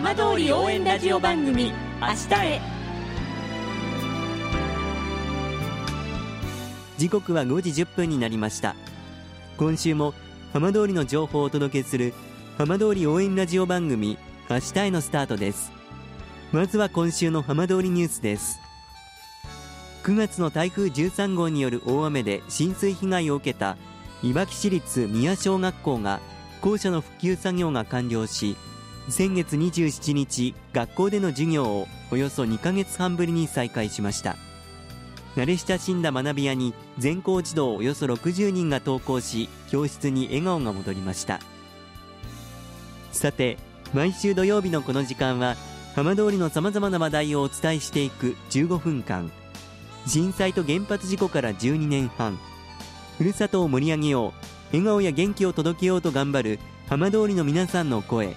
浜通り応援ラジオ番組明日へ。時刻は5時10分になりました。今週も浜通りの情報をお届けする浜通り応援ラジオ番組明日へのスタートです。まずは今週の浜通りニュースです。9月の台風13号による大雨で浸水被害を受けたいわき市立宮小学校が校舎の復旧作業が完了し先月27日学校での授業をおよそ2ヶ月半ぶりに再開しました。慣れ親しんだ学び屋に全校児童およそ60人が登校し教室に笑顔が戻りました。さて毎週土曜日のこの時間は浜通りのさまざまな話題をお伝えしていく15分間。震災と原発事故から12年半。ふるさとを盛り上げよう笑顔や元気を届けようと頑張る浜通りの皆さんの声。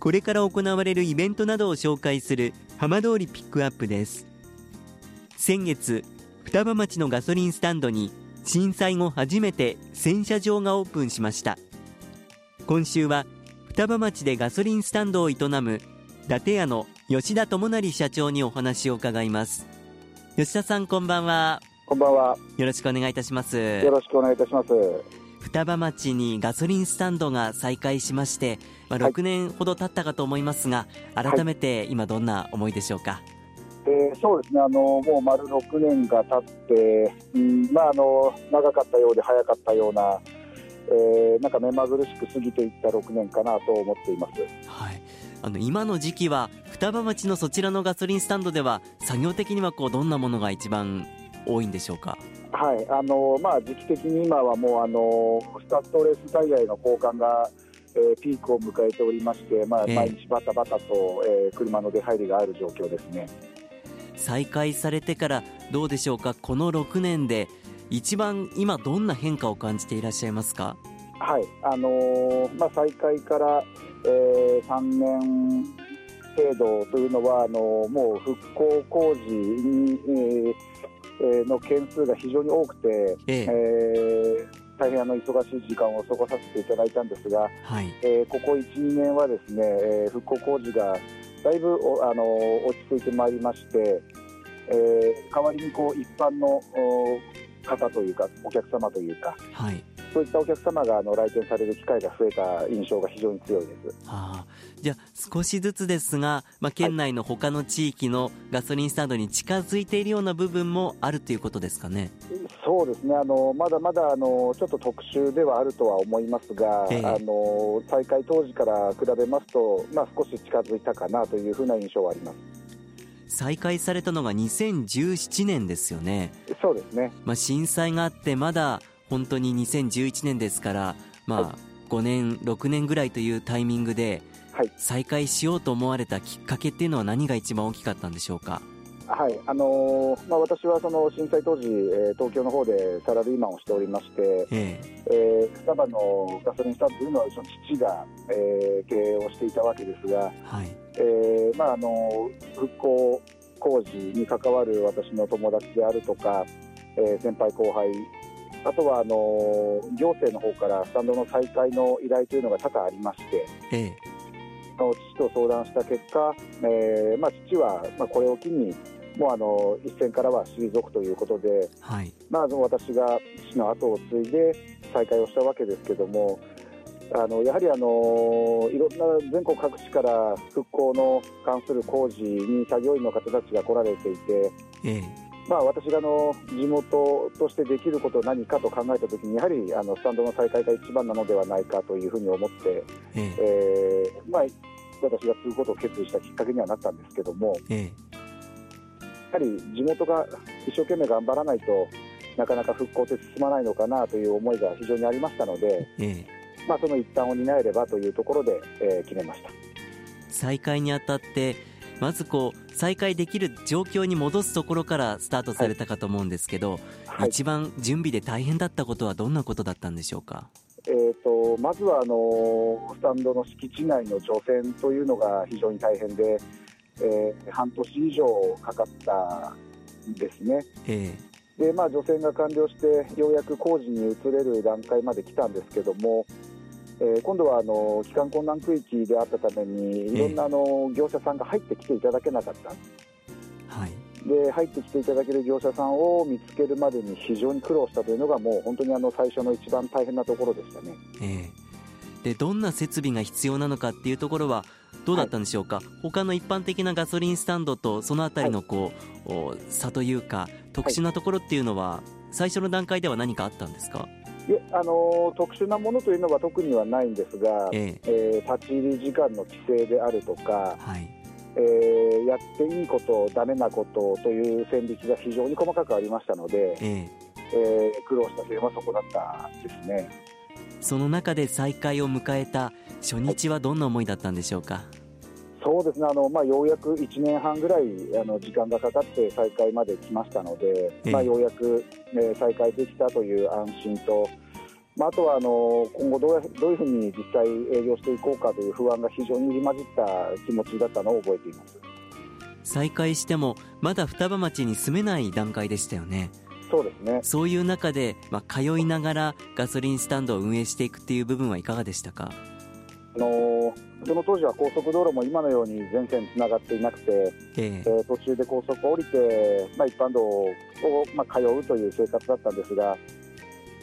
これから行われるイベントなどを紹介する浜通りピックアップです。先月双葉町のガソリンスタンドに震災後初めて洗車場がオープンしました。今週は双葉町でガソリンスタンドを営む伊達屋の吉田智成社長にお話を伺います。吉田さんこんばんは。こんばんは。よろしくお願いいたします。よろしくお願いいたします双葉町にガソリンスタンドが再開しまして、まあ、6年ほど経ったかと思いますが、はい、改めて今どんな思いでしょうか、えー、そうですね。あのもう丸6年が経って、うんまあ、あの長かったようで早かったような、えー、なんか目まぐるしく過ぎていった6年かなと思っています。はい。あの今の時期は双葉町のそちらのガソリンスタンドでは作業的にはこうどんなものが一番多いんでしょうか？はいあのまあ、時期的に今はもうあのスタッドレスタイヤへの交換が、えー、ピークを迎えておりまして、まあ、毎日バタバタと、えー、車の出入りがある状況ですね。再開されてからどうでしょうか、この6年で一番今、どんな変化を感じていらっしゃいますか？はいあのー、まあ、再開から、えー、3年程度というのはあのもう復興工事に、えーの件数が非常に多くて、ええ。えー、大変あの忙しい時間を過ごさせていただいたんですが、はい、えー、ここ1、2年はですね、えー、復興工事がだいぶあの落ち着いてまいりまして、えー、代わりにこう一般の方というかお客様というか、はい、そういったお客様があの来店される機会が増えた印象が非常に強いです。はあ、じゃあ少しずつですが、まあ、県内の他の地域のガソリンスタンドに近づいているような部分もあるということですかね。そうですねあのまだまだあのちょっと特殊ではあるとは思いますが、えー、あの再開当時から比べますと、まあ、少し近づいたかなというふうな印象はあります。再開されたのが2017年ですよね。そうですね。まあ震災があってまだ本当に2011年ですから、まあ、5年、6年ぐらいというタイミングで、再開しようと思われたきっかけっていうのは何が一番大きかったんでしょうか？はい。あのー、まあ、私はその震災当時、えー、東京の方でサラリーマンをしておりまして、えー、えー、双葉のガソリンスタンドというのはうちの父が、えー、経営をしていたわけですが、はい。えーまああの復興工事に関わる私の友達であるとか、えー、先輩後輩あとはあの行政の方からスタンドの再開の依頼というのが多々ありまして、ええ、父と相談した結果、えーまあ、父は、まあ、これを機にもうあの一線からは退くということで、はい。まあ、私が父の後を継いで再開をしたわけですけどもあのやはりあのいろんな全国各地から復興の関する工事に作業員の方たちが来られていて、ええまあ、私があの地元としてできること何かと考えたときにやはりあのスタンドの再開が一番なのではないかというふうに思って、ええ。えー、まあ、私が継ぐことを決意したきっかけにはなったんですけども、えやはり地元が一生懸命頑張らないとなかなか復興って進まないのかなという思いが非常にありましたので、まあ、その一端を担えればというところで、えー、決めました。再開にあたってまずこう再開できる状況に戻すところからスタートされたかと思うんですけど、はい、一番準備で大変だったことはどんなことだったんでしょうか？えーと、まずはあのスタンドの敷地内の除染というのが非常に大変で、えー、半年以上かかったんですね。えー、でまあ、除染が完了してようやく工事に移れる段階まで来たんですけども、えー、今度はあの帰還困難区域であったためにいろんなあの業者さんが入ってきていただけなかった、はい、で入ってきていただける業者さんを見つけるまでに非常に苦労したというのがもう本当にあの最初の一番大変なところでしたね。えー、でどんな設備が必要なのかっていうところはどうだったんでしょうか、はい、他の一般的なガソリンスタンドとそのあたりのこう、はい、差というか特殊なところっていうのは、最初の段階では何かあったんですか？えあの特殊なものというのは特にはないんですが、ええ。えー、立ち入り時間の規制であるとか、はい。えー、やっていいこと、だめなことという線引きが非常に細かくありましたので、ええ。えー、苦労した点はそこだったですね。その中で再開を迎えた初日はどんな思いだったんでしょうか？はいそうですね。あの、まあ、ようやく1年半ぐらいあの時間がかかって再開まで来ましたので、まあ、ようやく、ね、再開できたという安心と、まあ、あとはあの今後どうどういうふうに実際営業していこうかという不安が非常に入り混じった気持ちだったのを覚えています。再開してもまだ双葉町に住めない段階でしたよね。そうですね。そういう中で、まあ、通いながらガソリンスタンドを運営していくっていう部分はいかがでしたか？あのその当時は高速道路も今のように全線つながっていなくて、えー、途中で高速を降りて、まあ、一般道を、まあ、通うという生活だったんですが、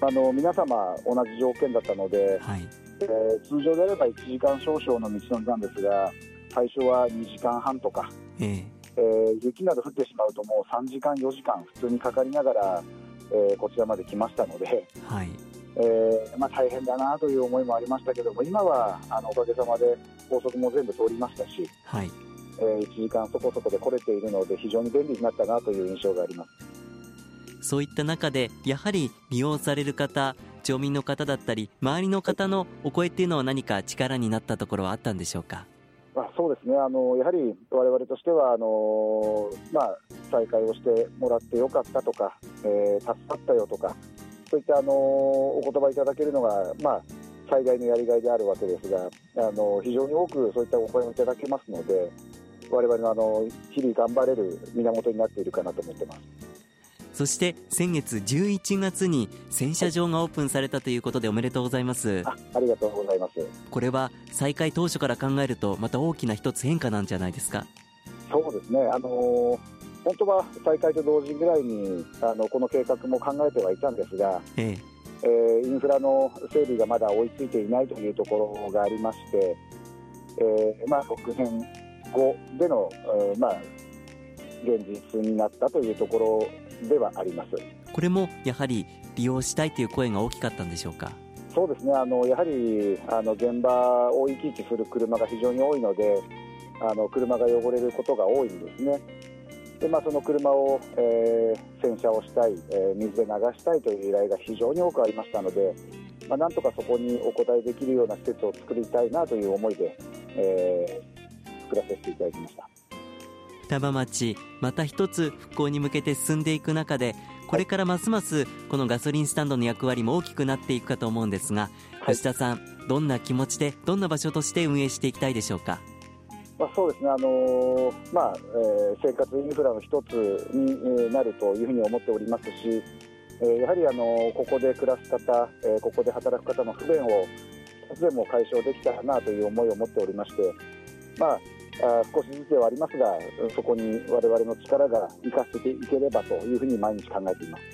あの皆様、同じ条件だったので、はい、えー、通常であれば1時間少々の道のりなんですが、最初は2時間半とか、えー、えー、雪など降ってしまうと、もう3時間、4時間、普通にかかりながら、えー、こちらまで来ましたので。はいえーまあ、大変だなという思いもありましたけども今はあのおかげさまで高速も全部通りましたし、はい。えー、1時間そこそこで来れているので非常に便利になったなという印象があります。そういった中でやはり利用される方町民の方だったり周りの方のお声っていうのは何か力になったところはあったんでしょうか？まあ、そうですね。あのやはり我々としてはあの、まあ、再開をしてもらってよかったとか、えー、助かったよとかそういったあのお言葉いただけるのが、まあ、最大のやりがいであるわけですが、あの非常に多くそういったお声をいただけますので、我々のあの日々頑張れる源になっているかなと思ってます。そして先月11月に洗車場がオープンされたということでおめでとうございます、あありがとうございます。これは再開当初から考えるとまた大きな一つ変化なんじゃないですか？そうですね。あのー本当は再開と同時ぐらいにあのこの計画も考えてはいたんですが、えええー、インフラの整備がまだ追いついていないというところがありまして、えーまあ、6年後での、えーまあ、現実になったというところではありますこれもやはり利用したいという声が大きかったんでしょうか？そうですねあのやはりあの現場を行き来する車が非常に多いのであの車が汚れることが多いんですね。でまあ、その車を、えー、洗車をしたい、えー、水で流したいという依頼が非常に多くありましたので、まあ、なんとかそこにお答えできるような施設を作りたいなという思いで、えー、作らせていただきました双葉町また一つ復興に向けて進んでいく中でこれからますますこのガソリンスタンドの役割も大きくなっていくかと思うんですが、はい、吉田さんどんな気持ちでどんな場所として運営していきたいでしょうか？まあ、そうですね、あのー、まあえー、生活インフラの一つになるというふうに思っておりますし、えー、やはり、あの、ここで暮らす方、えー、ここで働く方の不便を一つでも解消できたらなという思いを持っておりまして、まあ、あ少しずつではありますが、そこに我々の力が生かせていければというふうに毎日考えています。